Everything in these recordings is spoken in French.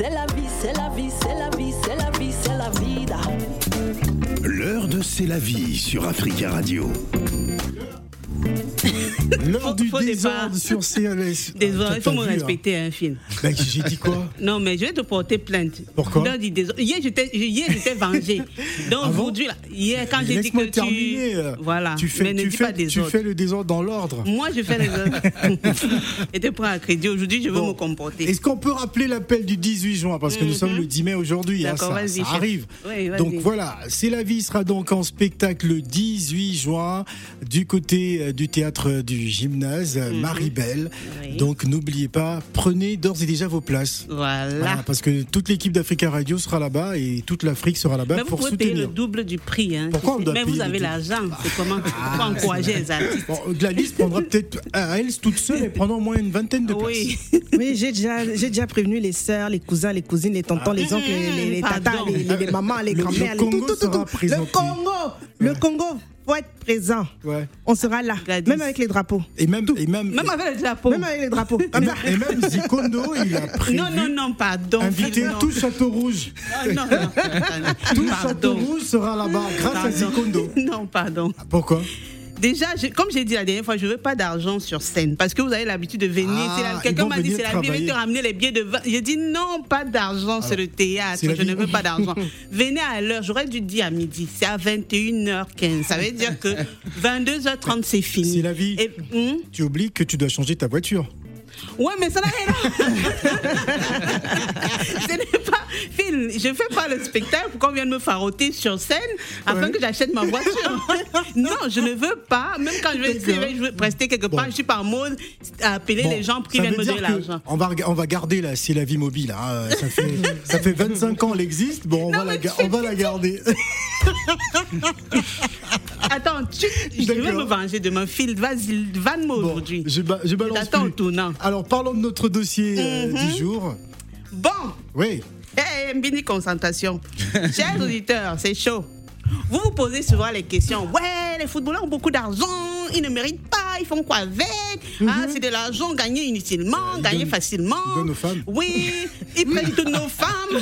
c'est la vie, c'est la vie, c'est la vie, c'est la vie, c'est la vida. L'heure de C'est la vie sur Africa Radio. L'heure du désordre sur CLS. Désolé, Ah, il faut me hein. respecter un film. Ben, J'ai dit quoi? Non, mais je vais te porter plainte. Pourquoi? L'heure du désordre. Hier, j'étais j'étais vengée. Donc Ah aujourd'hui, hier, quand j'ai dit que tu. euh, Voilà. Tu fais, tu fais, tu désordre. fais le désordre dans l'ordre. Moi, je fais autres. Et te prends à crédit. Aujourd'hui, je veux me comporter. Est-ce qu'on peut rappeler l'appel du 18 juin? Parce que nous sommes le 10 mai aujourd'hui, hein, Mhm. D'accord, ça, vas-y, ça chef. arrive. Donc voilà, C'est la vie sera donc en spectacle le 18 juin du côté euh, du théâtre du gymnase euh, Marie-Belle. Oui. Donc n'oubliez pas, prenez d'ores et déjà vos places. Voilà. Voilà, parce que toute l'équipe d'Africa Radio sera là-bas et toute l'Afrique sera là-bas mais vous pour pouvez payer soutenir. le double du prix. Hein. Pourquoi on doit Mais payer vous avez l'argent. C'est comment Pour encourager les artistes. Bon, Gladys prendra peut-être à elle toute seule et prendra au moins une vingtaine de places. Oui. Oui, j'ai déjà, j'ai déjà prévenu les sœurs, les cousins, les cousines, les tontons, les oncles, les, les, les tatas, les, les- les mamans, les grand-mères, le Congo présenté. Le Congo, le Congo, faut être présent. Ouais. On sera là, Gladys. même avec les drapeaux. Et même, et même, Même avec le drapeau. Même avec les drapeaux. et Comme même, ça. et même Zikondo, il a prévu Non, non, non, pardon. inviter Non. tout Château Rouge. Non, non, non. Tout Château Pardon. Rouge sera là-bas grâce à. Zikondo. Non, pardon. Pourquoi? Déjà, je- comme j'ai dit la dernière fois, je veux pas d'argent sur scène parce que vous avez l'habitude de venir. Ah, Quelqu'un m'a dit c'est la vie, te ramener les billets de vin. J'ai dit non, pas d'argent, c'est le théâtre. Je vie. ne veux pas d'argent. Venez à l'heure, j'aurais dû dire à midi. C'est à 21h15. Ça veut dire que 22h30, c'est fini. C'est la vie. Et, hum, Tu oublies que tu dois changer ta voiture. Ouais, mais ça n'a rien Ce n'est pas. Phil, je fais pas le spectacle pour qu'on vienne me faroter sur scène afin Ouais. que j'achète ma voiture. non, je ne veux pas. Même quand je vais, je vais prester quelque part, Bon. je suis par mode à appeler Bon, les gens pour qu'ils viennent me donner l'argent. On va, on va garder la C'est la vie mobile. hein. Ça, fait, ça fait 25 ans qu'elle existe. Bon, on, Non, va la, on va la garder. Attends, tu, je vais me venger de mon Phil. Vas-y, vanne-moi Bon, aujourd'hui. je, ba- je balance t'attends plus. au tournant. Alors, parlons de notre dossier euh, Mhm. du jour. Bon, Oui. Hey, Mbini concentration. Chers auditeurs, c'est chaud. Vous vous posez souvent les questions. Ouais, les footballeurs ont beaucoup d'argent, ils ne méritent pas, ils font quoi avec? Ah, c'est de l'argent gagné inutilement, Ils gagné donnent- facilement. ils donnent aux femmes. Oui, ils prennent toutes nos femmes.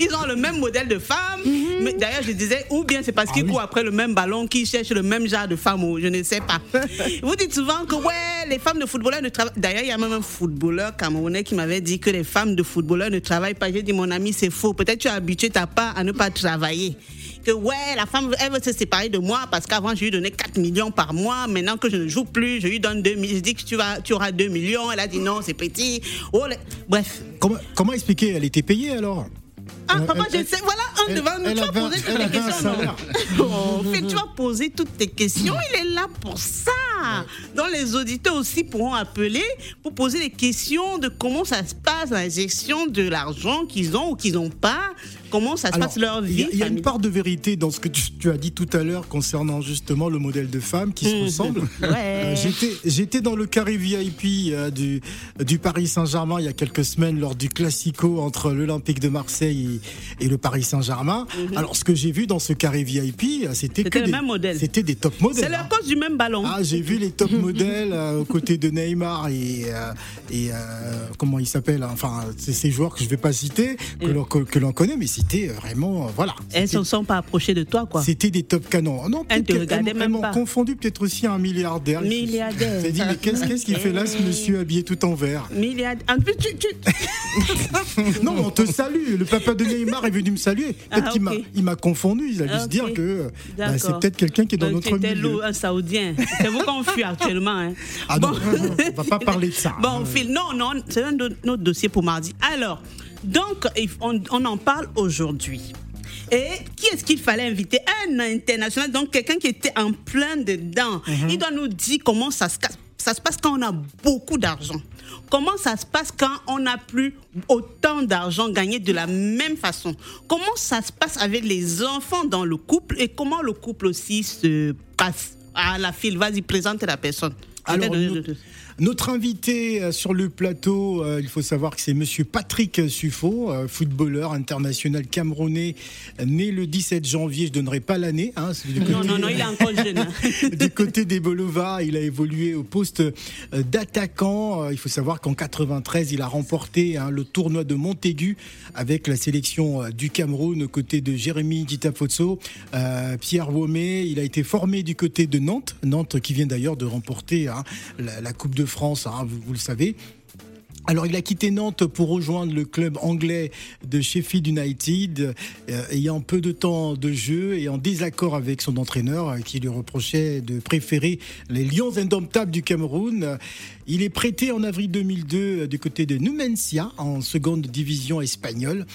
ils ont le même modèle de femme. Mais D'ailleurs, je disais, ou bien c'est parce qu'ils oui. courent après le même ballon qu'ils cherchent le même genre de femme, ou je ne sais pas. Vous dites souvent que ouais, les femmes de footballeurs ne travaillent. D'ailleurs, il y a même un footballeur camerounais qui m'avait dit que les femmes de footballeurs ne travaillent pas. J'ai dit, mon ami, c'est faux. Peut-être tu as habitué ta part à ne pas travailler. Ouais, la femme, elle veut se séparer de moi parce qu'avant, je lui donnais 4 millions par mois. Maintenant que je ne joue plus, je lui donne 2 millions. Je dis que tu, vas, tu auras 2 millions. Elle a dit non, c'est petit. Oh, Bref. Comment, comment expliquer? Elle était payée alors? Ah, papa, je sais. Voilà un devant nous. Tu vas poser toutes un questions. Oh, Phil, tu vas poser toutes tes questions. Il est là pour ça. Donc, les auditeurs aussi pourront appeler pour poser des questions de comment ça se passe, la gestion de l'argent qu'ils ont ou qu'ils n'ont pas. Comment ça se Alors, passe leur vie. il y, a une part de vérité dans ce que tu, tu as dit tout à l'heure concernant justement le modèle de femme qui se ressemble. Ouais. Euh, j'étais, j'étais dans le carré VIP euh, du, du Paris Saint-Germain il y a quelques semaines lors du Classico entre l'Olympique de Marseille et, et le Paris Saint-Germain. Alors ce que j'ai vu dans ce carré VIP, euh, c'était, Mhm. C'était que le des, même modèle. C'était des top modèles. C'est hein. leur cause du même ballon. Ah, j'ai vu les top modèles euh, aux côtés de Neymar et, euh, et euh, comment il s'appelle hein, Enfin, c'est ces joueurs que je vais pas citer, que l'on, que, que l'on connaît, mais c'était vraiment, voilà. Elles ne se sont pas approchées de toi, quoi. C'était des top canons. Non, Elles peut-être te m'ont pas. confondu peut-être aussi un milliardaire. Milliardaire. C'est dit, mais qu'est-ce, qu'il fait là, ce monsieur habillé tout en vert? Milliard. En plus, tu, tu- Non, on te salue. Le papa de Neymar est venu me saluer. Peut-être Ah, qu'il m'a, ok. il m'a confondu. Il a dû Ah, se dire que euh, bah, c'est peut-être quelqu'un qui est dans Donc, notre milieu. un Saoudien. C'est vous qu'on fuit actuellement. Hein. Ah non, on va pas parler de ça. Bon, Phil, non, non, c'est un de notre dossier pour mardi. Alors, donc, on, on en parle aujourd'hui. Et qui est-ce qu'il fallait inviter? Un international, donc quelqu'un qui était en plein dedans. Mhm. Il doit nous dire comment ça se, ça se passe quand on a beaucoup d'argent. Comment ça se passe quand on n'a plus autant d'argent gagné de la même façon? Comment ça se passe avec les enfants dans le couple et comment le couple aussi se passe? À la file, vas-y, présente la personne. Alors, Notre invité euh, sur le plateau, euh, il faut savoir que c'est Monsieur Patrick Suffo, euh, footballeur international camerounais, né le 17 janvier. Je donnerai pas l'année. Hein, Non, non, non, il est encore jeune. du côté des Bolova, il a évolué au poste d'attaquant. Il faut savoir qu'en 93, il a remporté hein, le tournoi de Montaigu avec la sélection du Cameroun aux côtés de Jérémy Ditafoso, euh, Pierre Womé. Il a été formé du côté de Nantes, Nantes qui vient d'ailleurs de remporter hein, la, la Coupe de France, hein, vous, le savez. Alors, il a quitté Nantes pour rejoindre le club anglais de Sheffield United, euh, ayant peu de temps de jeu et en désaccord avec son entraîneur euh, qui lui reprochait de préférer les Lions indomptables du Cameroun. Il est prêté en avril 2002 euh, du côté de Numancia en seconde division espagnole.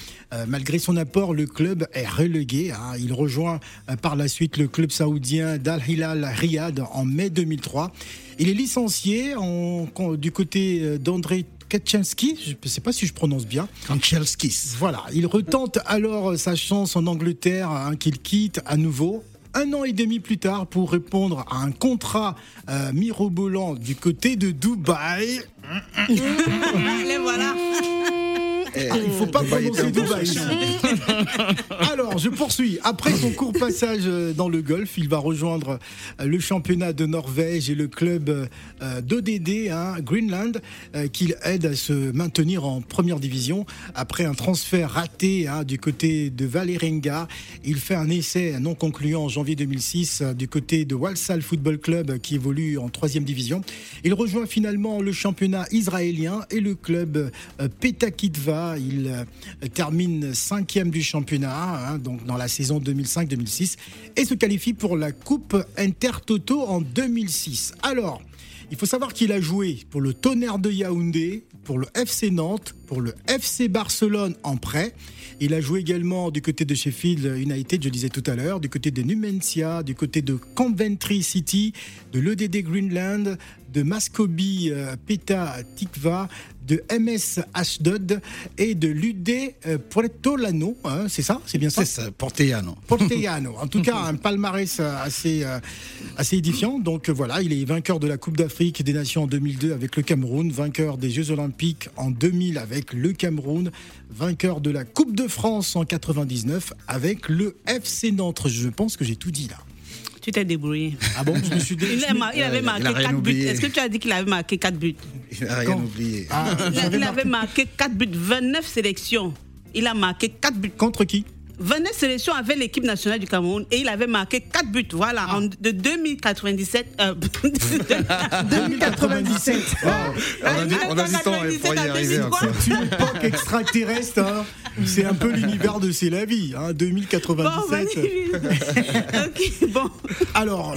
Malgré son apport, le club est relégué. hein. Il rejoint par la suite le club saoudien d'Al Hilal Riyad en mai 2003. Il est licencié en- du côté euh, d'André Kaczynski, je ne sais pas si je prononce bien. Kanchelskis. Voilà, il retente alors sa chance en Angleterre, hein, qu'il quitte à nouveau. Un an et demi plus tard, pour répondre à un contrat euh, mirobolant du côté de Dubaï. Les voilà. Il faut pas Dubaï prononcer Dubaï. Alors, je poursuis. Après son court passage euh, dans le golf, il va rejoindre euh, le championnat de Norvège et le club euh, d'ODD, hein, Greenland, qu'il aide à se maintenir en première division. Après un transfert raté hein, du côté de Valerenga, il fait un essai non concluant en janvier 2006 euh, du côté de Walsall Football Club qui évolue en troisième division. Il rejoint finalement le championnat israélien et le club euh, Il euh, termine cinquième du championnat, hein, donc dans la saison 2005-2006, et se qualifie pour la Coupe Intertoto en 2006. Alors, il faut savoir qu'il a joué pour le Tonnerre de Yaoundé, pour le FC Nantes, pour le FC Barcelone en prêt. Il a joué également du côté de Sheffield United, je disais tout à l'heure, du côté de Numancia, du côté de Coventry City, de l'EDD Greenland, de Mascobi euh, Petah Tikva, de MS Ashdod et de l'UD euh, Puertolano. hein, c'est ça C'est bien ça C'est ça, Portellano. Portellano. En tout cas, un palmarès euh, assez, euh, assez édifiant. Donc voilà, il est vainqueur de la Coupe d'Afrique des Nations en 2002 avec le Cameroun, vainqueur des Jeux Olympiques en 2000 avec le Cameroun, vainqueur de la Coupe de France en 99 avec le FC Nantes. Je pense que j'ai tout dit là. Tu t'es débrouillé. Ah bon Je me suis dé- Il, a mar- il avait marqué rien 4 buts. Est-ce que tu as dit qu'il avait marqué 4 buts? Il n'a rien Quand? oublié. Ah, Il, avait marqué 4 buts, 29 sélections. Il a marqué 4 buts. Contre qui? 29 sélections avec l'équipe nationale du Cameroun et il avait marqué 4 buts. Voilà, Ah. en, de 2097. euh, 2097. On a du- on a du temps hein, pour y arriver. C'est une époque extraterrestre. hein. C'est un peu l'univers de C'est la vie. Hein, Bon, 2097. vas-y. ok, bon. Alors,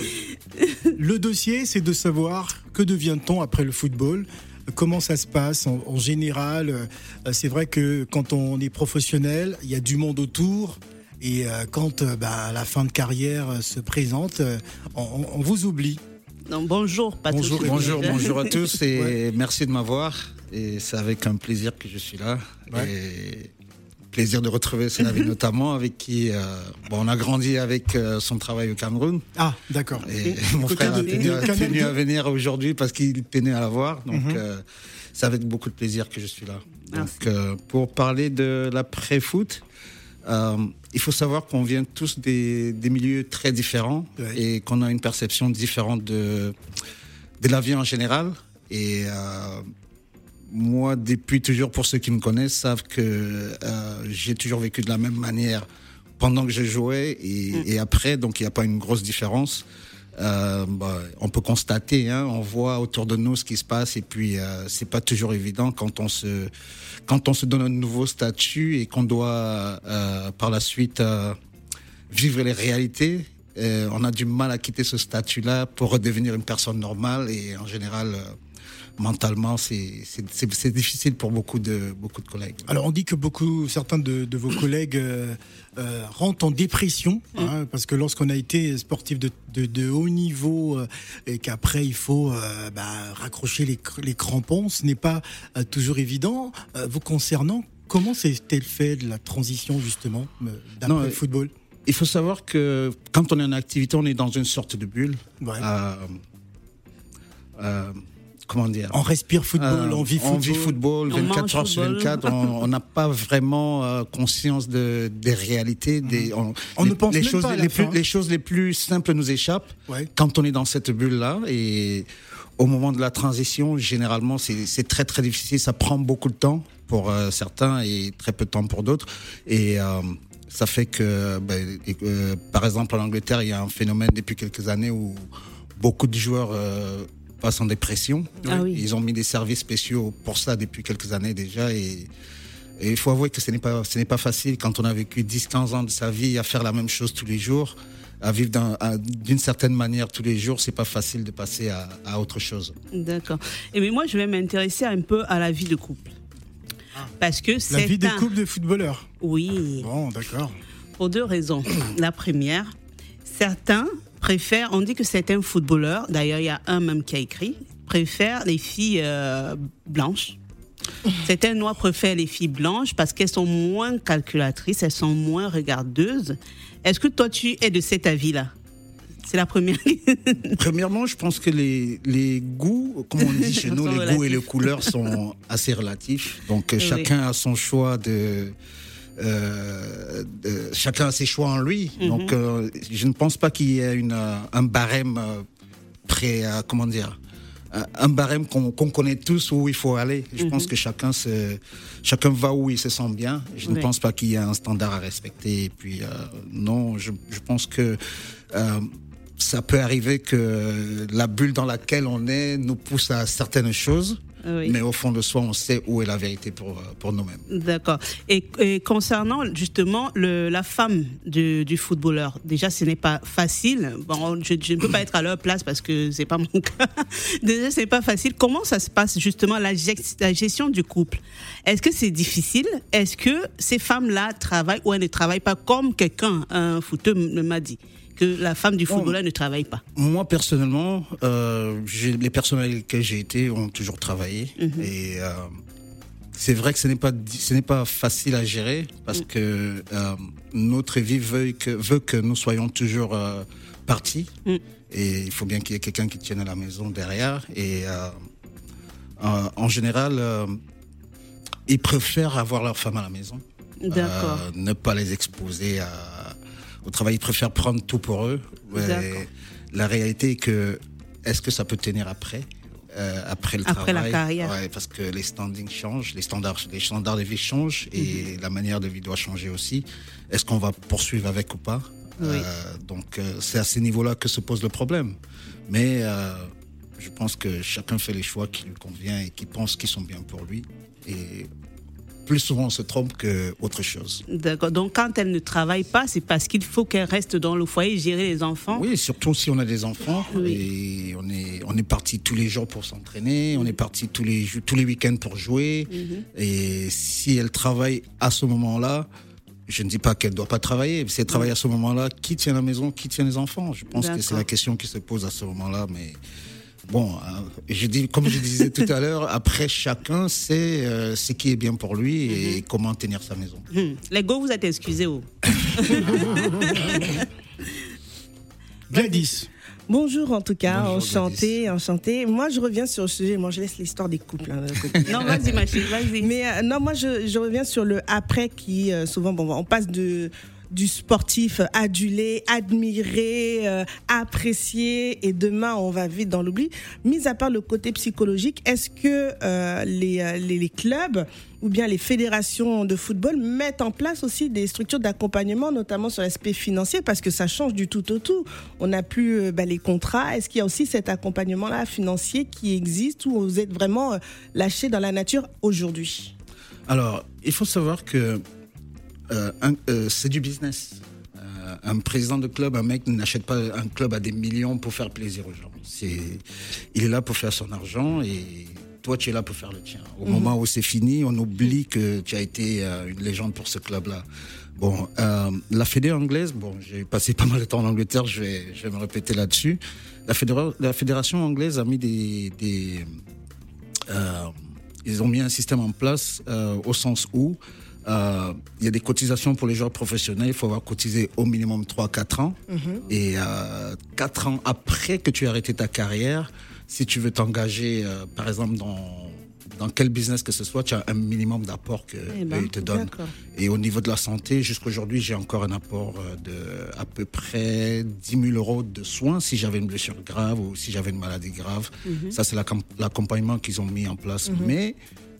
le dossier, c'est de savoir que devient-on après le football? Comment ça se passe en, en général euh, C'est vrai que quand on est professionnel, il y a du monde autour. Et euh, quand euh, bah, la fin de carrière euh, se présente, euh, on, vous oublie. Donc, bonjour, Patrick. Bonjour, Bonjour, bonjour à tous et Ouais. merci de m'avoir. Et c'est avec un plaisir que je suis là. Ouais. Et plaisir de retrouver Sénavi notamment, avec qui euh, bon, on a grandi avec euh, son travail au Cameroun. Ah, d'accord. Et mon frère a de- tenu, de a Canal tenu 2. à venir aujourd'hui parce qu'il tenait à la voir. Donc, Mhm. euh, c'est avec beaucoup de plaisir que je suis là. Donc, euh, pour parler de l'après-foot, il faut savoir qu'on vient tous des, des milieux très différents Ouais. et qu'on a une perception différente de, de la vie en général. Et moi, depuis toujours, pour ceux qui me connaissent, savent que euh, j'ai toujours vécu de la même manière pendant que je jouais et, et après, donc il n'y a pas une grosse différence. Euh, bah, on peut constater, hein, on voit autour de nous ce qui se passe et puis euh, c'est pas toujours évident quand on se quand on se donne un nouveau statut et qu'on doit euh, par la suite vivre les réalités. On a du mal à quitter ce statut-là pour redevenir une personne normale et en général mentalement c'est difficile pour beaucoup de beaucoup de collègues. Alors on dit que beaucoup, certains de, de vos collègues euh, euh, rentrent en dépression, hein, parce que lorsqu'on a été sportif de, de, de haut niveau euh, et qu'après il faut euh, bah, raccrocher les, les crampons, ce n'est pas toujours évident. Vous concernant, comment s'est-elle fait de la transition justement d'après le football? Il faut savoir que quand on est en activité, on est dans une sorte de bulle. Ouais. Euh, euh, comment dire On respire football, euh, on vit football. On vit football On 24 mange heures sur football. 24. On n'a pas vraiment euh, conscience de, des réalités. Des, on On les, ne pense les même choses, pas à la les, plus, les choses les plus simples nous échappent Ouais. quand on est dans cette bulle-là. Et au moment de la transition, généralement, c'est très très difficile. Ça prend beaucoup de temps pour euh, certains et très peu de temps pour d'autres. Et euh, ça fait que, ben, et, euh, par exemple, en Angleterre, il y a un phénomène depuis quelques années où beaucoup de joueurs passent en dépression. Ah oui. Ils ont mis des services spéciaux pour ça depuis quelques années déjà. Et, il faut avouer que ce n'est pas, ce n'est pas facile quand on a vécu 10-15 ans de sa vie à faire la même chose tous les jours, à vivre d'une certaine manière tous les jours. C'est pas facile de passer à, à autre chose. D'accord. Et mais moi, je vais m'intéresser un peu à la vie de couple. Parce que La vie de un- couple de footballeurs. Oui, Bon, d'accord. pour deux raisons. La première, certains préfèrent, on dit que certains footballeurs, d'ailleurs il y a un même qui a écrit, préfèrent les filles euh, blanches. Certains noirs préfèrent les filles blanches parce qu'elles sont moins calculatrices, elles sont moins regardeuses. Est-ce que toi tu es de cet avis-là? C'est la première. Premièrement, je pense que les, les goûts, comme on dit chez nous, les goûts et les couleurs sont assez relatifs. Donc Oui. chacun a son choix de, euh, de- chacun a ses choix en lui. Mhm. Donc euh, je ne pense pas qu'il y ait une, euh, un barème euh, prêt à comment dire un- barème qu'on connaît tous où il faut aller. Je Mhm. pense que chacun se, chacun va où il se sent bien. Je ne pense pas qu'il y ait un standard à respecter. Et puis euh, non, je, je pense que euh, ça peut arriver que la bulle dans laquelle on est nous pousse à certaines choses, Oui. mais au fond de soi, on sait où est la vérité pour, euh, pour nous-mêmes. D'accord. Et, et concernant justement le, la femme du, du footballeur, déjà ce n'est pas facile. Bon, je, je ne peux pas être à leur place parce que c'est pas mon cas. Déjà c'est pas facile. Comment ça se passe justement la, gest- la gestion du couple? Est-ce que c'est difficile? Est-ce que ces femmes-là travaillent ou elles ne travaillent pas comme quelqu'un, un footeur m'a dit? Que la femme du footballeur ne travaille pas. Moi, personnellement, euh, les personnes avec lesquelles j'ai été ont toujours travaillé. Et euh, c'est vrai que ce n'est pas, di- ce n'est pas facile à gérer parce que euh, notre vie veut que, veut que nous soyons toujours partis. Mm. Et il faut bien qu'il y ait quelqu'un qui tienne à la maison derrière. Et en général, ils préfèrent avoir leur femme à la maison. D'accord. Ne pas les exposer à, au travail. Ils préfèrent prendre tout pour eux. La réalité est que, est-ce que ça peut tenir après euh, après le Après la travail? carrière. Ouais, parce que les standings changent, les standards, les standards de vie changent Mhm. et la manière de vie doit changer aussi. Est-ce qu'on va poursuivre avec ou pas? Oui. Euh, Donc euh, c'est à ces niveaux-là que se pose le problème. Mais je pense que chacun fait les choix qui lui convient et qui pense qu'ils sont bien pour lui. Et plus souvent on se trompe que autre chose. D'accord. Donc quand elle ne travaille pas, c'est parce qu'il faut qu'elle reste dans le foyer, gérer les enfants. Oui, surtout si on a des enfants Oui. et on est on est parti tous les jours pour s'entraîner, on est parti tous les tous les week-ends pour jouer. Mhm. Et si elle travaille à ce moment-là, je ne dis pas qu'elle doit pas travailler. Si elle travaille à ce moment-là, qui tient la maison, qui tient les enfants? Je pense que c'est la question qui se pose à ce moment-là, mais. Bon, hein, je dis, comme je disais tout à l'heure, après chacun sait euh, ce qui est bien pour lui et Mhm. comment tenir sa maison. Hmm. Les gars, vous êtes excusés. Oh. Gladys. Bonjour en tout cas, Bonjour, enchanté, enchanté. Moi je reviens sur le sujet, moi je laisse l'histoire des couples. hein. Non, vas-y, ma chérie, vas-y. Mais euh, non, moi je, je reviens sur le après qui euh, souvent bon, on passe de du sportif adulé, admiré, euh, apprécié et demain on va vite dans l'oubli. Mis à part le côté psychologique, est-ce que euh, les, euh, les, clubs ou bien les fédérations de football mettent en place aussi des structures d'accompagnement, notamment sur l'aspect financier, parce que ça change du tout au tout. On n'a plus bah, les contrats. Est-ce qu'il y a aussi cet accompagnement-là financier qui existe ou vous êtes vraiment lâché dans la nature aujourd'hui? Alors, il faut savoir que c'est du business. Euh, un président de club, un mec n'achète pas un club à des millions pour faire plaisir aux gens. C'est, il est là pour faire son argent et toi, tu es là pour faire le tien. Au moment où c'est fini, on oublie que tu as été euh, une légende pour ce club-là. Bon, euh, la fédé anglaise, bon, j'ai passé pas mal de temps en Angleterre, je vais, je vais me répéter là-dessus. La, fédéra- la fédération anglaise a mis des, des euh, ils ont mis un système en place euh, au sens où euh, il y a des cotisations pour les joueurs professionnels. Il faut avoir cotisé au minimum 3-4 ans. Et euh, 4 ans après que tu as arrêté ta carrière, si tu veux t'engager, euh, par exemple, dans, dans quel business que ce soit, tu as un minimum d'apport que Eh ben, te donnent. Et au niveau de la santé, jusqu'aujourd'hui, j'ai encore un apport euh, de à peu près 10 000 euros de soins si j'avais une blessure grave ou si j'avais une maladie grave. Mhm. Ça, c'est l'accom- l'accompagnement qu'ils ont mis en place. Mais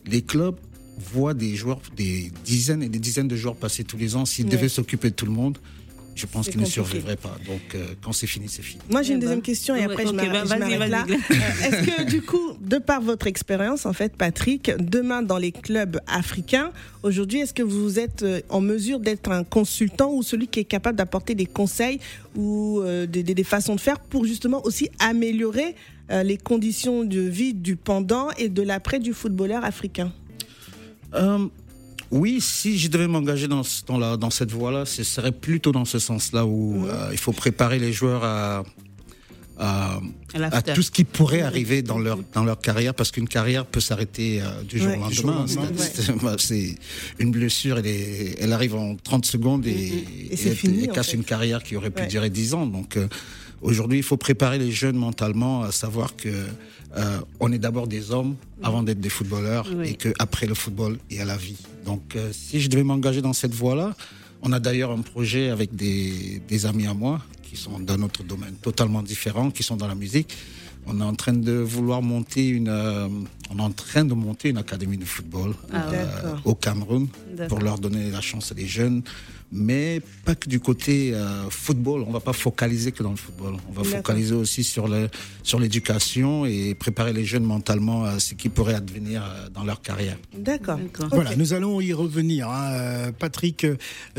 les clubs voient des joueurs, des dizaines et des dizaines de joueurs passer tous les ans. S'ils Ouais. devaient s'occuper de tout le monde, je pense qu'ils ne survivraient pas. Donc, euh, quand c'est fini, c'est fini. Moi, j'ai une Eh ben. deuxième question et Ouais, après, je m'arrête bah, là. Euh, Est-ce que, du coup, de par votre expérience, en fait, Patrick, demain dans les clubs africains, aujourd'hui, est-ce que vous êtes euh, en mesure d'être un consultant ou celui qui est capable d'apporter des conseils ou euh, des, des- des façons de faire pour justement aussi améliorer euh, les conditions de vie du pendant et de l'après du footballeur africain? Euh, oui, si je devais m'engager dans, ce- dans, la, dans cette voie-là, ce serait plutôt dans ce sens-là où euh, il faut préparer les joueurs à, à, À tout ce qui pourrait arriver dans leur, dans leur carrière, parce qu'une carrière peut s'arrêter euh, du jour Ouais. au lendemain. lendemain. C'est- c'est- bah, C'est une blessure, elle, est, elle arrive en 30 secondes et, Et fini, elle en casse fait. une carrière qui aurait pu Ouais. durer 10 ans. Donc euh, aujourd'hui, il faut préparer les jeunes mentalement à savoir que euh, on est d'abord des hommes avant d'être des footballeurs Oui. et que après le football, il y a la vie. Donc euh, si je devais m'engager dans cette voie-là, on a d'ailleurs un projet avec des, des amis à moi qui sont dans notre domaine totalement différent, qui sont dans la musique. On est en train de vouloir monter une, euh, on est en train de monter une académie de football Ah au Cameroun pour leur donner la chance à des jeunes, mais pas que du côté euh, football. On va pas focaliser que dans le football. On va focaliser aussi sur le sur l'éducation et préparer les jeunes mentalement à ce qui pourrait advenir euh, dans leur carrière. D'accord. D'accord. Voilà, nous allons y revenir. hein. Euh, Patrick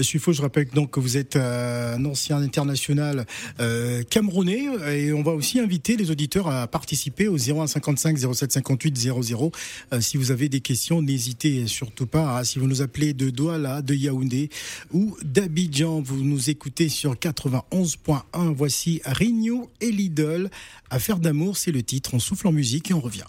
Suffo, je rappelle donc que vous êtes un ancien international euh, camerounais et on va aussi inviter les auditeurs à participer au 0155 07 58 00. Euh, si vous avez des questions, n'hésitez surtout pas. hein. Si vous nous appelez de Douala, de Yaoundé ou d'Abidjan, vous nous écoutez sur 91.1. Voici Rigno et Lidl. Affaire d'amour, c'est le titre. On souffle en musique et on revient.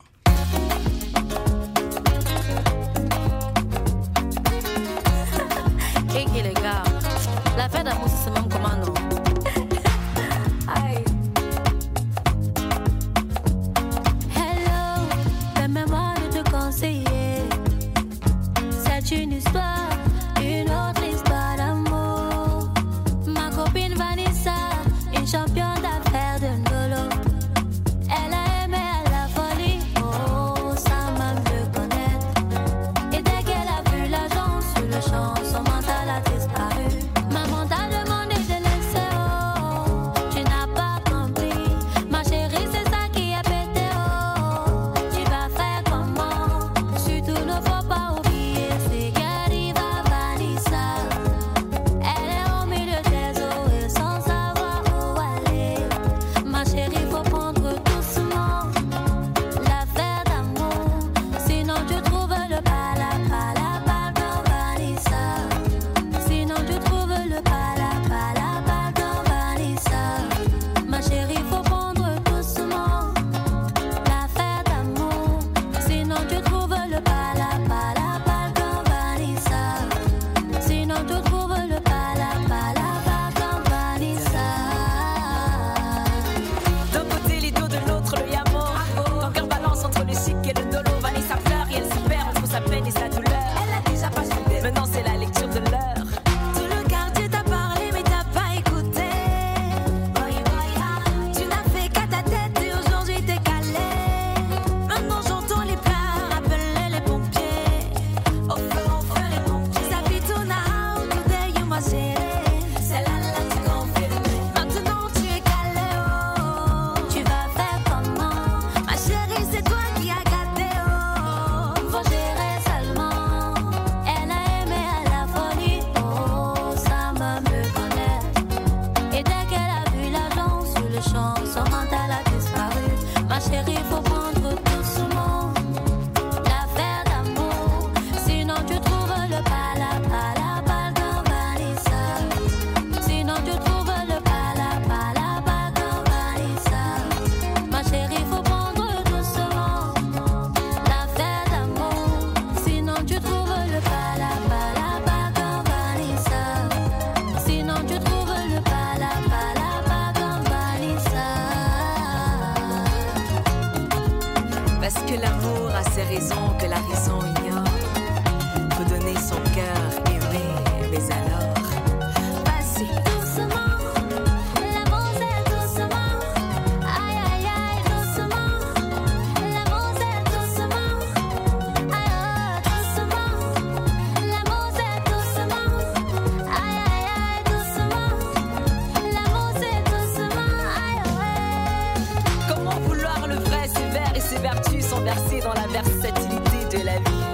vertus sont versées dans la versatilité de la vie.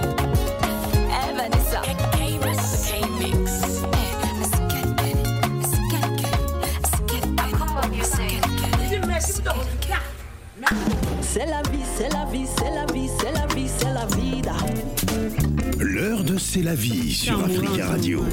Eh Vanessa. C'est la vie, c'est la vie, c'est la vie, c'est la vie, c'est la vie. L'heure de C'est la vie sur Africa Radio.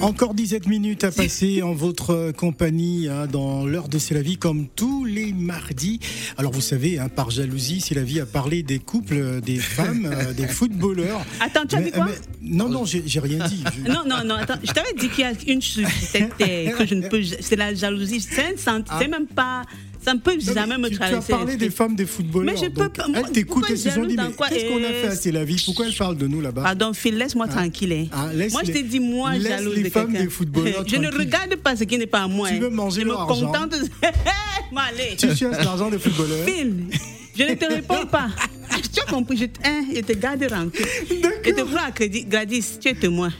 Encore 17 minutes à passer en votre compagnie hein, dans l'heure de C'est la vie comme tous les mardis. Alors vous savez, hein, par jalousie, C'est la vie a parlé des couples, des femmes, euh, des footballeurs. Attends, tu as dit quoi Non, non, j'ai rien dit. Je- Non, non, non, attends, je t'avais dit qu'il y a une chose c'était que je ne peux. C'est la jalousie. C'est c'est même pas. Ça ne peut jamais me tu, tu as traverser. parlé des femmes des footballeurs. Mais je peux pas- Elles t'écoutent et se sont dit, qu'est-ce qu'on a Et- fait à vie Pourquoi elles parlent de nous là-bas? Pardon, Phil, laisse-moi tranquille. hein. Ah, moi, je t'ai dit, moi, jalouse les de femmes quelqu'un. des footballeurs Je ne regarde pas ce qui n'est pas à moi. Tu hein. veux manger Je me leur argent? contente. Bon, allez. Tu cherches l'argent des footballeurs? Phil, je ne te réponds pas. Tu as compris, je, te- hein, je garde rancune. Je te prends à crédit. Gladys, tu es témoin.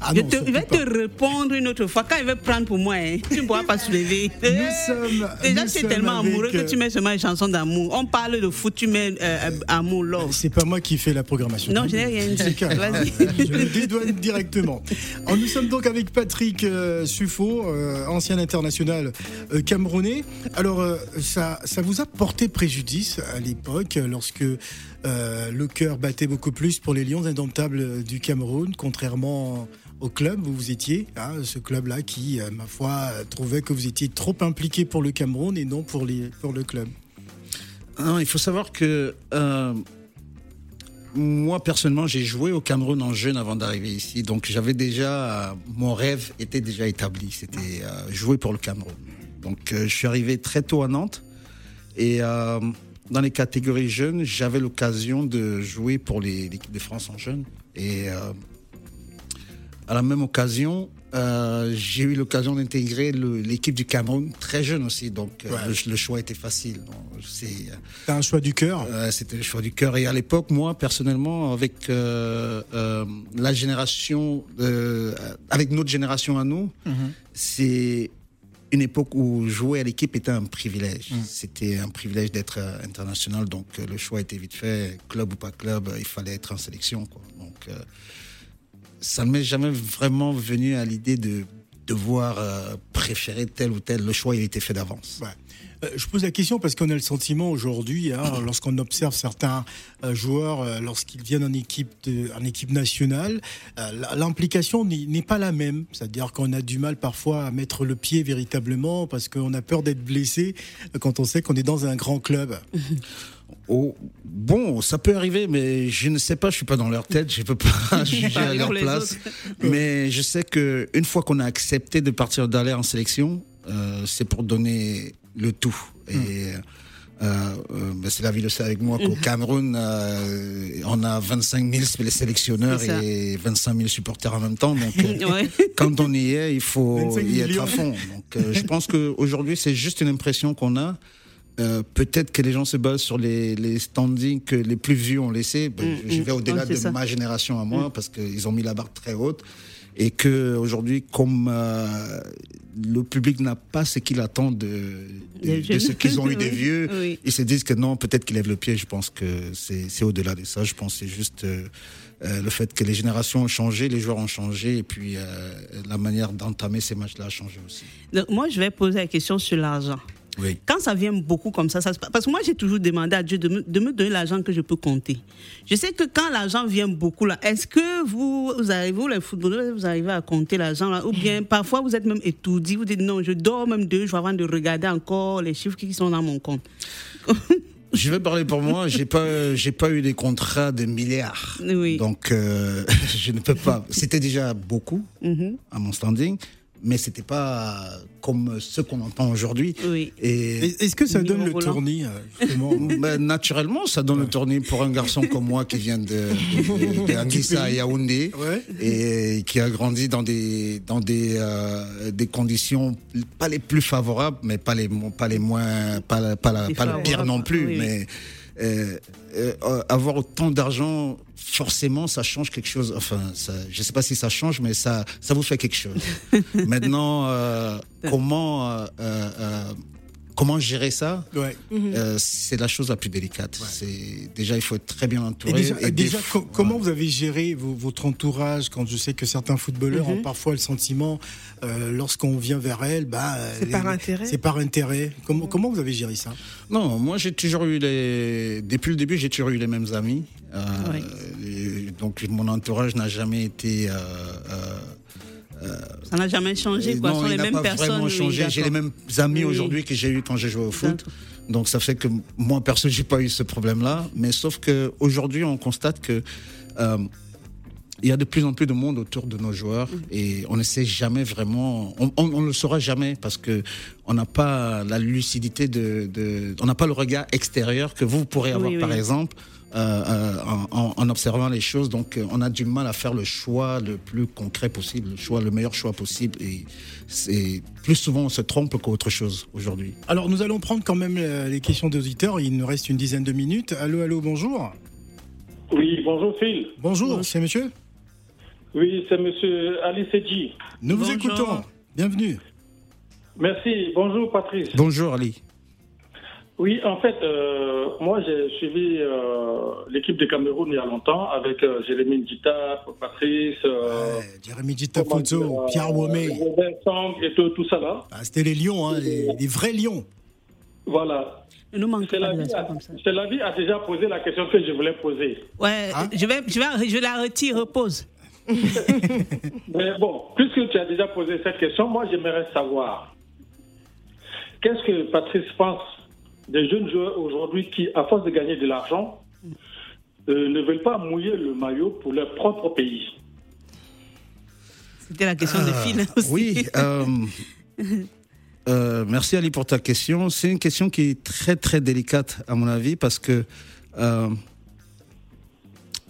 Ah je, non, te- vais pas. te répondre une autre fois. Quand il va prendre pour moi, hein, tu ne pourras pas soulever. Nous sommes- Déjà, nous tu es tellement amoureux euh, que tu mets seulement une chanson d'amour. On parle de foot, tu mets euh, amour, love. C'est pas moi qui fais la programmation. Non, je n'ai rien dit. Je le dédouane directement. Alors, nous sommes donc avec Patrick euh, Suffo, euh, ancien international euh, camerounais. Alors, euh, ça, ça vous a porté préjudice à l'époque, euh, lorsque euh, le cœur battait beaucoup plus pour les Lions indomptables du Cameroun, contrairement au club où vous étiez, hein, ce club-là qui, euh, ma foi, euh, trouvait que vous étiez trop impliqué pour le Cameroun et non pour, le club. Non, il faut savoir que euh, moi personnellement, j'ai joué au Cameroun en jeune avant d'arriver ici, donc j'avais déjà euh, mon rêve était déjà établi, c'était euh, jouer pour le Cameroun. Donc euh, je suis arrivé très tôt à Nantes et euh, dans les catégories jeunes, j'avais l'occasion de jouer pour l'équipe de France en jeune et euh, à la même occasion, euh, j'ai eu l'occasion d'intégrer l'équipe du Cameroun très jeune aussi, donc euh, le, le choix était facile. C'est un choix du cœur? Euh, C'était le choix du cœur. Et à l'époque, moi, personnellement, avec la génération, avec notre génération à nous, c'est une époque où jouer à l'équipe était un privilège. C'était un privilège d'être euh, international. Donc, euh, le choix était vite fait. Club ou pas club, euh, il fallait être en sélection. Quoi. Donc, euh, ça ne m'est jamais vraiment venu à l'idée de devoir euh, préférer tel ou tel. Le choix, il était fait d'avance. Ouais. Euh, Je pose la question parce qu'on a le sentiment aujourd'hui, hein, lorsqu'on observe certains euh, joueurs, euh, lorsqu'ils viennent en équipe, de- en équipe nationale, euh, l'implication n'est pas la même. C'est-à-dire qu'on a du mal parfois à mettre le pied véritablement parce qu'on a peur d'être blessé quand on sait qu'on est dans un grand club. Oh, bon, ça peut arriver, mais je ne sais pas, je suis pas dans leur tête, je peux pas juger à leur place. Mais je sais que une fois qu'on a accepté de partir d'aller en sélection, euh, c'est pour donner le tout. Et euh, euh, ben, c'est la vie le sait avec moi qu'au Cameroun, on a 25 000 sélectionneurs ça. et 25 000 supporters en même temps. Donc, Ouais. quand on y est, il faut 25 y être à fond. Donc, je pense qu'aujourd'hui, c'est juste une impression qu'on a. Euh, Peut-être que les gens se basent sur les, les standings que les plus vieux ont laissés. Ben, Mm, je- je mm. vais au-delà de ça. ma génération à moi parce qu'ils ont mis la barre très haute. Et que aujourd'hui, comme euh, le public n'a pas ce qu'il attend de, ce qu'ils ont eu des vieux, oui. ils se disent que non, peut-être qu'ils lèvent le pied. Je pense que c'est au-delà de ça. Je pense que c'est juste euh, le fait que les générations ont changé, les joueurs ont changé, et puis la manière d'entamer ces matchs-là a changé aussi. Donc, moi, je vais poser la question sur l'argent. Oui. Quand ça vient beaucoup comme ça, ça se passe. Parce que moi, j'ai toujours demandé à Dieu de me, de me donner l'argent que je peux compter. Je sais que quand l'argent vient beaucoup, là, est-ce que vous, vous arrivez, vous, les footballeurs, vous arrivez à compter l'argent, là, ou bien parfois vous êtes même étourdi, vous dites non, je dors même deux jours avant de regarder encore les chiffres qui sont dans mon compte. Je vais parler pour moi. J'ai pas, j'ai pas eu des contrats de milliards. Oui. Donc, euh, je ne peux pas. C'était déjà beaucoup Mhm. à mon standing, mais c'était pas comme ce qu'on entend aujourd'hui. Oui. Et Est- Est-ce que ça donne le Mirobolant. tournis euh, ben, naturellement, ça donne le tournis pour un garçon comme moi qui vient de, de, de Anguissa à Yaoundé Ouais. et qui a grandi dans des dans des euh, des conditions pas les plus favorables, mais pas les pas les moins pas la- pas, la- Les pas le pire non plus, oui, oui. mais euh, euh, avoir autant d'argent, forcément, ça change quelque chose. Enfin, ça, je sais pas si ça change, mais ça, ça vous fait quelque chose. Maintenant, euh, comment, comment gérer ça Ouais. euh, C'est la chose la plus délicate. C'est déjà, il faut être très bien Et entouré. déjà, et des déjà, fois- co- comment vous avez géré vo- votre entourage quand je sais que certains footballeurs ont parfois le sentiment, euh, lorsqu'on vient vers elle, bah, C'est les- par intérêt. C'est par intérêt. Comment, comment vous avez géré ça? Non, moi j'ai toujours eu les. Depuis le début, j'ai toujours eu les mêmes amis. Euh, les- donc mon entourage n'a jamais été. Ça n'a jamais changé, quoi. non, Ce sont il les n'a mêmes pas personnes. vraiment oui, changé. J'ai les mêmes amis Oui. aujourd'hui que j'ai eu quand j'ai joué au foot. Donc ça fait que moi perso j'ai pas eu ce problème-là, mais sauf que aujourd'hui on constate que euh, il y a de plus en plus de monde autour de nos joueurs Mm. et on ne sait jamais vraiment, on, on le saura jamais parce que on n'a pas la lucidité de, de on n'a pas le regard extérieur que vous pourrez avoir Oui, par exemple. Euh, euh, en, observant les choses, donc euh, on a du mal à faire le choix le plus concret possible, le choix, le meilleur choix possible, et c'est plus souvent on se trompe qu'autre chose aujourd'hui. Alors nous allons prendre quand même les questions des auditeurs. Il nous reste une dizaine de minutes. Allô, allô, bonjour. Oui, bonjour Phil. Bonjour, c'est monsieur Oui, c'est monsieur Ali Sedji. Nous vous écoutons. Bienvenue. Merci. Bonjour Patrice. Bonjour Ali. Oui, en fait, euh, moi j'ai suivi euh, l'équipe de Cameroun il y a longtemps avec euh, Jérémy Ndita, Patrice, euh, Ouais, Jérémy Dita euh, Pierre Womé. Robert Sang et tout, tout ça là. Ah, C'était les lions, hein, les, les vrais lions. Voilà. Nous manque la, de vie, a- comme ça. c'est la vie a déjà posé la question que je voulais poser. Ouais, Hein? je, vais, je, vais, je la retire, repose. Mais bon, puisque tu as déjà posé cette question, moi j'aimerais savoir qu'est-ce que Patrice pense des jeunes joueurs aujourd'hui qui, à force de gagner de l'argent, euh, ne veulent pas mouiller le maillot pour leur propre pays. C'était la question de Phil aussi. Oui, euh, euh, merci Ali pour ta question. C'est une question qui est très très délicate à mon avis parce que euh,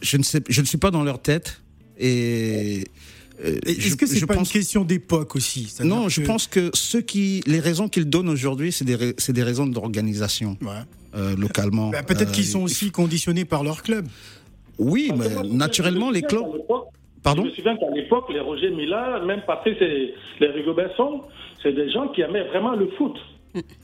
je ne sais, je ne suis pas dans leur tête et. Euh, Est-ce que c'est pas pense- une question d'époque aussi? Non, je pense que ceux qui, les raisons qu'ils donnent aujourd'hui, c'est des, des raisons d'organisation Ouais. euh, localement. Bah, Peut-être Euh, qu'ils sont aussi conditionnés par leur club. Oui, mais naturellement les clubs. Pardon Je me souviens qu'à l'époque, les Roger Mila, même Patrice et les Rigobert Song, c'est des gens qui aimaient vraiment le foot.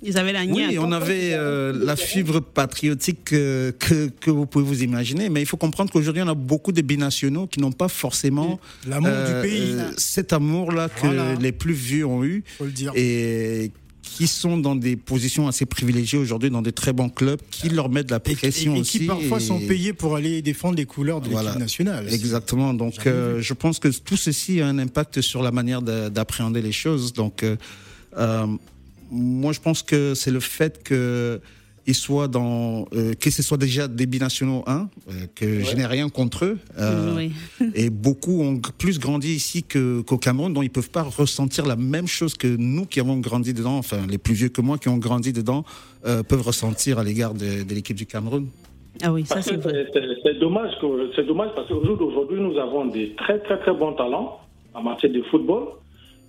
Ils avaient la Oui, niaque. on avait euh, la fibre patriotique euh, que, que vous pouvez vous imaginer, mais il faut comprendre qu'aujourd'hui, on a beaucoup de binationaux qui n'ont pas forcément L'amour euh, du pays, euh, cet amour-là que Voilà. les plus vieux ont eu faut le dire. et qui sont dans des positions assez privilégiées aujourd'hui, dans des très bons clubs, qui leur mettent de la Et, pression et- et aussi. qui parfois et- sont payés pour aller défendre les couleurs de Voilà. l'équipe nationale. Exactement. Donc, euh, je pense que tout ceci a un impact sur la manière de- d'appréhender les choses. Donc, euh, euh, moi, je pense que c'est le fait que ils soient dans, euh, que ce soit déjà des binationaux, un, euh, que je n'ai rien contre eux. euh, Oui. Et beaucoup ont plus grandi ici que- qu'au Cameroun, donc ils peuvent pas ressentir la même chose que nous qui avons grandi dedans, enfin les plus vieux que moi qui ont grandi dedans, euh, peuvent ressentir à l'égard de, de l'équipe du Cameroun. Ah oui, ça c'est vrai. C'est dommage, que- c'est dommage parce qu'au jour d'aujourd'hui, nous avons des très très très bons talents en matière de football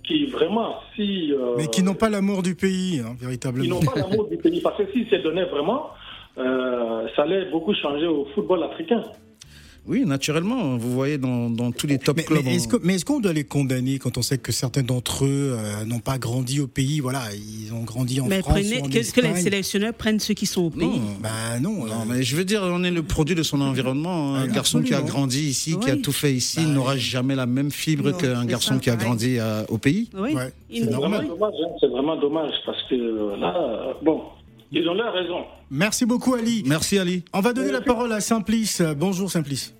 qui vraiment, si. euh, Mais qui n'ont pas l'amour du pays, hein, véritablement. n'ont pas l'amour du pays. Parce que s'ils se donnaient vraiment, euh, ça allait beaucoup changer au football africain. Oui, naturellement, vous voyez dans, dans tous les top Mais, clubs. mais est-ce on- que- mais est-ce qu'on doit les condamner quand on sait que certains d'entre eux euh, n'ont pas grandi au pays Voilà, ils ont grandi en Mais France prenez, ou en que, que les sélectionneurs prennent ceux qui sont au pays? Non, Bah non. Non, euh, mais je veux dire, on est le produit de son environnement. Un Ah, garçon qui a grandi ici, qui a tout fait ici, Bah, n'aura jamais la même fibre Non, qu'un garçon ça, qui a grandi euh, au pays? Oui. ouais, c'est vraiment normal. dommage. hein. C'est vraiment dommage parce que là, bon, ils ont leur raison. Merci beaucoup Ali. Merci Ali. On va donner la parole à Simplice. Bonjour Simplice.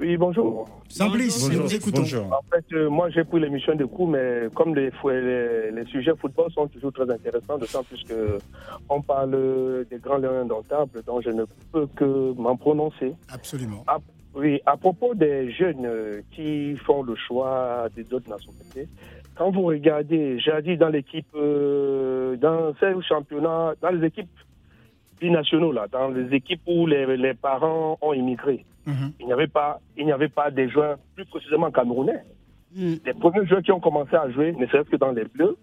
Oui, bonjour. Simplice, nous vous écoutons. Bonjour. En fait, euh, moi, j'ai pris l'émission de coup, mais comme les, les, les sujets football sont toujours très intéressants, d'autant plus que on parle des grands lions indomptables, donc je ne peux que m'en prononcer. Absolument. Oui, à propos des jeunes qui font le choix des autres nationalités, quand vous regardez, j'ai dit dans l'équipe, euh, dans ces championnats, dans les équipes binationaux, là, dans les équipes où les, les parents ont immigré, Mhm. il n'y avait pas, il n'y avait pas des joueurs plus précisément camerounais. Mm. Les premiers joueurs qui ont commencé à jouer, ne serait-ce que dans les Bleus,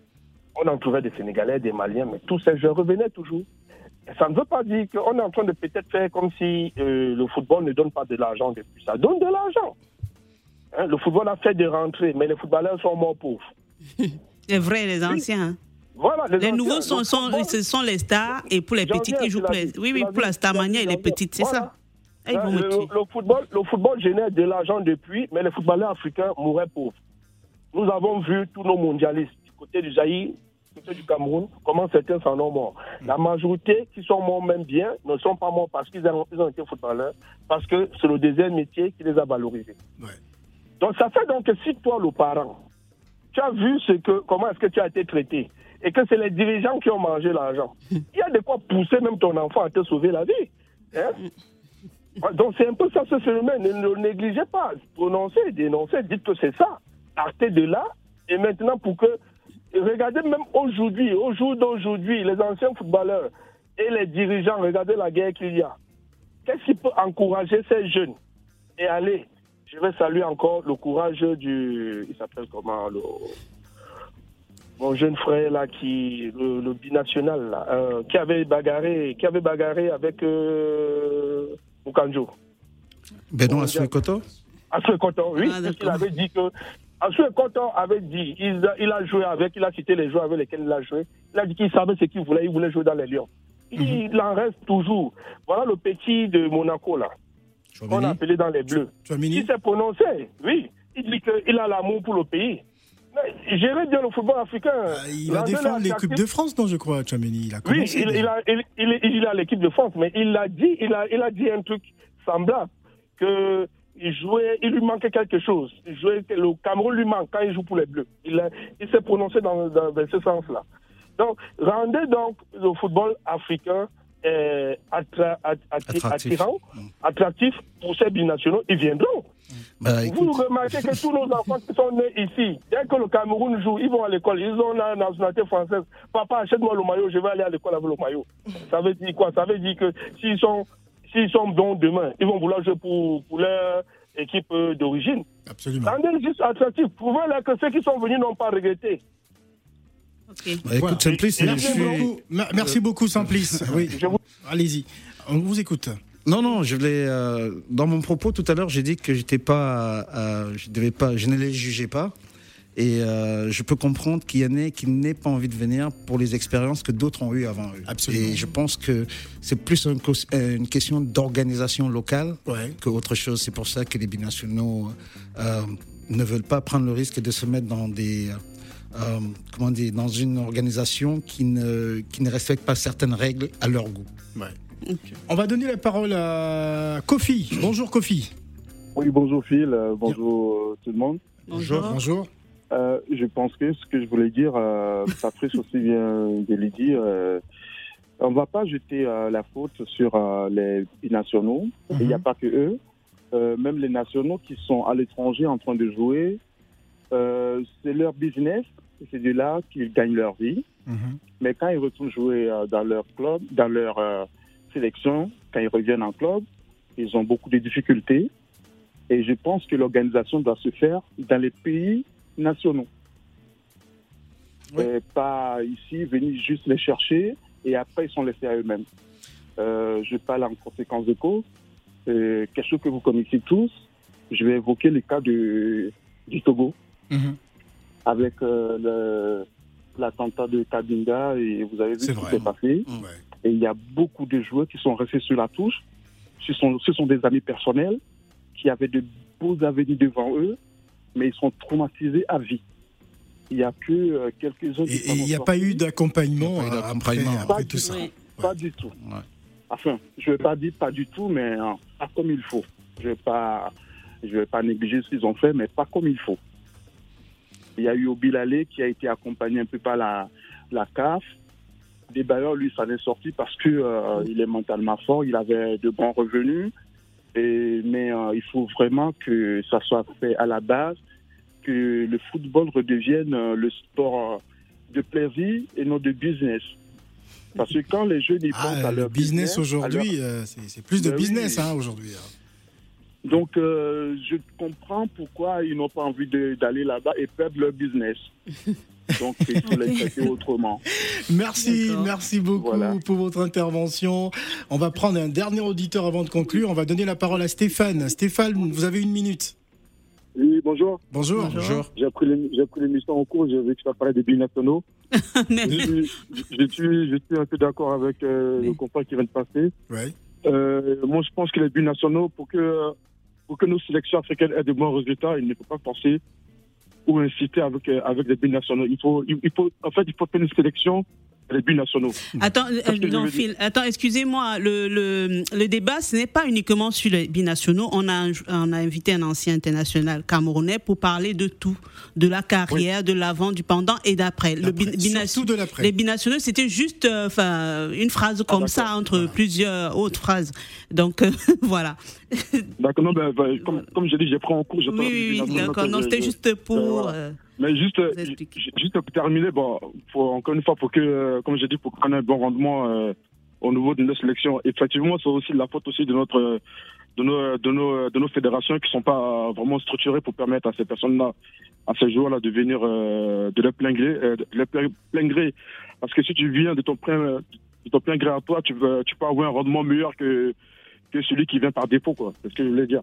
on en trouvait des Sénégalais, des Maliens, mais tous ces joueurs revenaient toujours. Ça ne veut pas dire qu'on est en train de peut-être faire comme si euh, le football ne donne pas de l'argent depuis. Ça donne de l'argent. Hein, le football a fait des rentrées, mais les footballeurs sont morts pauvres. Les vrais, les anciens. Voilà, Les nouveaux sont, ce sont les stars et pour les petites, ils jouent pour les... Oui, oui, pour la Starmania et les petites, c'est Voilà. ça. Hein, me le, football, le football génère de l'argent depuis, mais les footballeurs africains mouraient pauvres. Nous avons vu tous nos mondialistes du côté du Zaïre côté du Cameroun, comment certains s'en ont morts. La majorité qui sont morts même bien ne sont pas morts parce qu'ils ont, ont été footballeurs, parce que c'est le deuxième métier qui les a valorisés. Donc ça fait donc que si toi, le parent, tu as vu ce que, comment est-ce que tu as été traité et que c'est les dirigeants qui ont mangé l'argent, il y a de quoi pousser même ton enfant à te sauver la vie. hein? Donc c'est un peu ça ce phénomène. Ne le négligez pas. Prononcez, dénoncez, dites que c'est ça. Partez de là. Et maintenant pour que... Regardez même aujourd'hui, au jour d'aujourd'hui, les anciens footballeurs et les dirigeants, regardez la guerre qu'il y a. Qu'est-ce qui peut encourager ces jeunes? Et allez, je vais saluer encore le courage du... Il s'appelle comment le... Mon jeune frère là, qui le, le binational là, euh, qui avait bagarré, qui avait bagarré avec euh, Mukanjo. Benoît Assoui-Koto Assoui Koton, oui, Ah, parce qu'il d'accord. avait dit que avait dit, il a, il a joué avec, il a cité les joueurs avec lesquels il a joué. Il a dit qu'il savait ce qu'il voulait, il voulait jouer dans les Lions. Il, il en reste toujours. Voilà le petit de Monaco là, qu'on a appelé dans les Bleus. Il s'est prononcé, oui. Il dit qu'il a l'amour pour le pays. Gérer bien le football africain. Ah, Il va défendre l'équipe de France, non, je crois. Il a Oui, il, il a, il, il, il a l'équipe de France, mais il a dit, il a, il a dit un truc semblable que il jouait, il lui manquait quelque chose. Il jouait, le Cameroun lui manque quand il joue pour les Bleus. Il, a- il s'est prononcé dans, dans, dans ce sens-là. Donc, rendez donc le football africain euh, attra- Attractif. attirant, attractif pour ces binationaux. Ils viendront. Bah, Vous écoute, remarquez que tous nos enfants qui sont nés ici, dès que le Cameroun joue, ils vont à l'école, ils ont la nationalité française. Papa, achète-moi le maillot, je vais aller à l'école avec le maillot. Ça veut dire quoi? Ça veut dire que s'ils sont, s'ils sont bons demain, ils vont vouloir jouer pour, pour leur équipe euh, d'origine. Absolument. Rendez juste attractif. Prouvez-leur que ceux qui sont venus n'ont pas regretté. Ok. bah, écoute, Voilà. Simplice, je Merci suis... beaucoup, merci beaucoup, Simplice. Oui, Je vous- allez-y. On vous écoute. Non, non, je voulais. euh, dans mon propos tout à l'heure, j'ai dit que j'étais pas, euh, je devais pas, je ne les jugeais pas. Et euh, je peux comprendre qu'il y en ait qui n'aient pas envie de venir pour les expériences que d'autres ont eues avant eux. Absolument. Et je pense que c'est plus euh, une question d'organisation locale Ouais. que autre chose. C'est pour ça que les binationaux euh, ne veulent pas prendre le risque de se mettre dans des euh, comment dire, dans une organisation qui ne, qui ne respecte pas certaines règles à leur goût. On va donner la parole à Kofi. Bonjour Kofi. Oui, bonjour Phil, euh, bonjour euh, tout le monde. Bonjour. Bonjour. Euh, je pense que ce que je voulais dire, euh, Patrice aussi vient de le dire, euh, on ne va pas jeter euh, la faute sur euh, les binationaux. Et Il n'y a pas que eux. Euh, même les nationaux qui sont à l'étranger en train de jouer, euh, c'est leur business. C'est de là qu'ils gagnent leur vie. Mhm. Mais quand ils retournent jouer euh, dans leur club, dans leur euh, sélection, quand ils reviennent en club, ils ont beaucoup de difficultés. Et je pense que l'organisation doit se faire dans les pays nationaux. Oui. Et pas ici, venir juste les chercher et après ils sont laissés à eux-mêmes. Euh, je parle en conséquence de cause. Euh, quelque chose que vous connaissez tous. Je vais évoquer le cas du Togo Mhm. avec euh, l'attentat de Kabinda et vous avez vu ce qui s'est passé. Ouais. Et il y a beaucoup de joueurs qui sont restés sur la touche. Ce sont, ce sont des amis personnels qui avaient de beaux avenirs devant eux, mais ils sont traumatisés à vie. Il n'y a que euh, quelques-uns qui Et il n'y a pas eu d'accompagnement après, après Pas tout du ça. Oui. Pas du tout. Ouais. Enfin, je ne vais pas dire pas du tout, mais euh, pas comme il faut. Je ne vais, pas- je vais pas négliger ce qu'ils ont fait, mais pas comme il faut. Il y a eu Obilalé qui a été accompagné un peu par la, la CAF. Des bailleurs, lui, ça est sorti parce que euh, il est mentalement fort, il avait de bons revenus. Et, mais euh, il faut vraiment que ça soit fait à la base, que le football redevienne euh, le sport de plaisir et non de business. Parce que quand les jeunes y pensent Ah, à le leur business à aujourd'hui, leur- c'est plus de Ben oui. business hein, aujourd'hui. hein. Donc, je comprends pourquoi ils n'ont pas envie d'aller là-bas et perdre leur business. Donc, il faut les traiter autrement. Merci, merci beaucoup Voilà. pour votre intervention. On va prendre un dernier auditeur avant de conclure. On va donner la parole à Stéphane. Stéphane, vous avez une minute. Oui, bonjour. Bonjour. Bonjour. J'ai pris l'ém- j'ai pris l'émission en cours, j'ai vu que ça parlait des binationaux. Je suis, je suis, je suis un peu d'accord avec euh, le compas qui vient de passer. Ouais. Euh, moi, je pense que les binationaux, pour que, pour que nos sélections africaines aient de bons résultats, il ne faut pas penser ou inciter avec, euh, avec des binationaux. Il faut, il, il faut, en fait, il faut faire une sélection Attends, euh, je non, veux Phil, dire- attends, excusez-moi. Le, le, le débat, ce n'est pas uniquement sur les binationaux. On a, on a invité un ancien international camerounais pour parler de tout, de la carrière, de l'avant, du pendant et d'après. Le bination- de l'après. Les binationaux, c'était juste, euh, une phrase comme ça entre plusieurs autres phrases. Donc euh, voilà. D'accord, non, ben, ben, comme, comme j'ai dit, j'ai pris en cours. Oui, oui, d'accord. Non, je- c'était je- juste pour. voilà. Mais juste, juste pour terminer, bon, faut, encore une fois, pour que, euh, comme j'ai dit, pour qu'on ait un bon rendement euh, au niveau de nos sélections. Effectivement, c'est aussi la faute aussi de notre, de nos, de nos, de nos fédérations qui sont pas vraiment structurées pour permettre à ces personnes-là, à ces joueurs-là, de venir euh, de leur plein gré, euh, de leur plein, gré. Parce que si tu viens de ton plein, de ton plein gré à toi, tu peux, tu peux avoir un rendement meilleur que que celui qui vient par défaut, quoi. C'est ce que je voulais dire.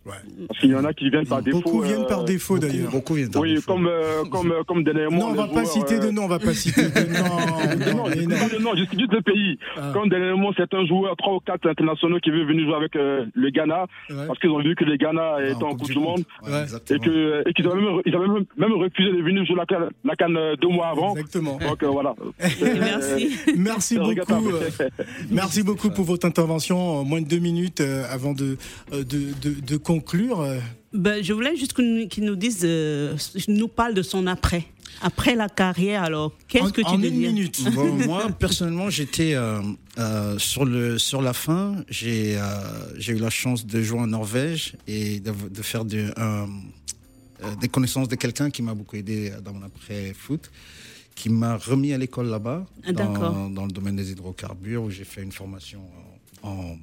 Parce qu'il y en a qui viennent par défaut. Beaucoup viennent par euh, défaut d'ailleurs. Beaucoup viennent par oui, défaut. comme, euh, comme, euh, comme dernièrement. Non, on va pas joueurs, citer de euh, nom, on va pas citer de nom. non, Non, non. pas le nom, je dis juste le pays. Ah. Comme dernièrement, certains joueurs, trois ou quatre internationaux qui veulent venir jouer avec euh, le Ghana, Ouais. parce qu'ils ont vu que le Ghana Ah, était en Coupe du Monde, Ouais, Ouais. et que et qu'ils avaient même, ils avaient même, même refusé de venir jouer la canne, la canne euh, deux mois avant. Exactement. Donc euh, voilà. Merci. Merci C'est beaucoup. euh, Merci beaucoup pour votre intervention. En moins de deux minutes euh, avant de, euh, de, de, de conclure. euh, Ben, je voulais juste qu'il nous- dise, euh, nous parle de son après. Après la carrière, alors, qu'est-ce que tu en une minute. Bon, moi, personnellement, j'étais euh, euh, sur, le, sur la fin. J'ai euh, j'ai eu la chance de jouer en Norvège et de, de faire de, euh, des connaissances de quelqu'un qui m'a beaucoup aidé dans mon après-foot, qui m'a remis à l'école là-bas, Ah, dans, dans le domaine des hydrocarbures, où j'ai fait une formation en, en,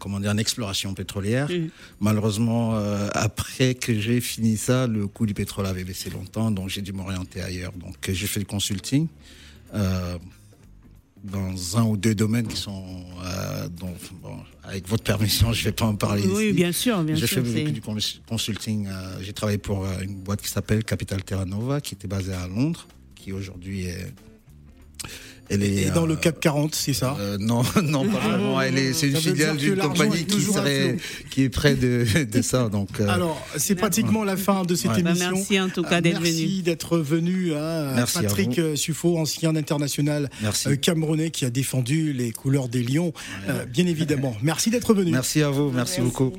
comment dire, en exploration pétrolière. Mhm. Malheureusement, euh, après que j'ai fini ça, le coût du pétrole avait baissé longtemps, donc j'ai dû m'orienter ailleurs. Donc euh, j'ai fait du consulting euh, dans un ou deux domaines qui sont, euh, dont, bon, avec votre permission, je ne vais pas en parler Oui, ici. bien sûr, bien J'ai sûr. fait c'est- beaucoup du cons- consulting. euh, j'ai travaillé pour euh, une boîte qui s'appelle Capital Terra Nova, qui était basée à Londres, qui aujourd'hui est. Elle est Et dans euh, le CAC 40, c'est ça? euh, non, non, pas vraiment. Elle est, c'est une filiale d'une compagnie qui à serait, qui est près de, de ça. Donc, euh, Alors, c'est pratiquement la fin de cette Ouais. Ben, émission. merci en tout cas Euh, d'être venu. Merci d'être venu. hein, Merci à Patrick euh, Suffo, ancien international Merci. euh, camerounais qui a défendu les couleurs des Lions, euh, bien évidemment. Merci d'être venu. merci à vous, merci beaucoup.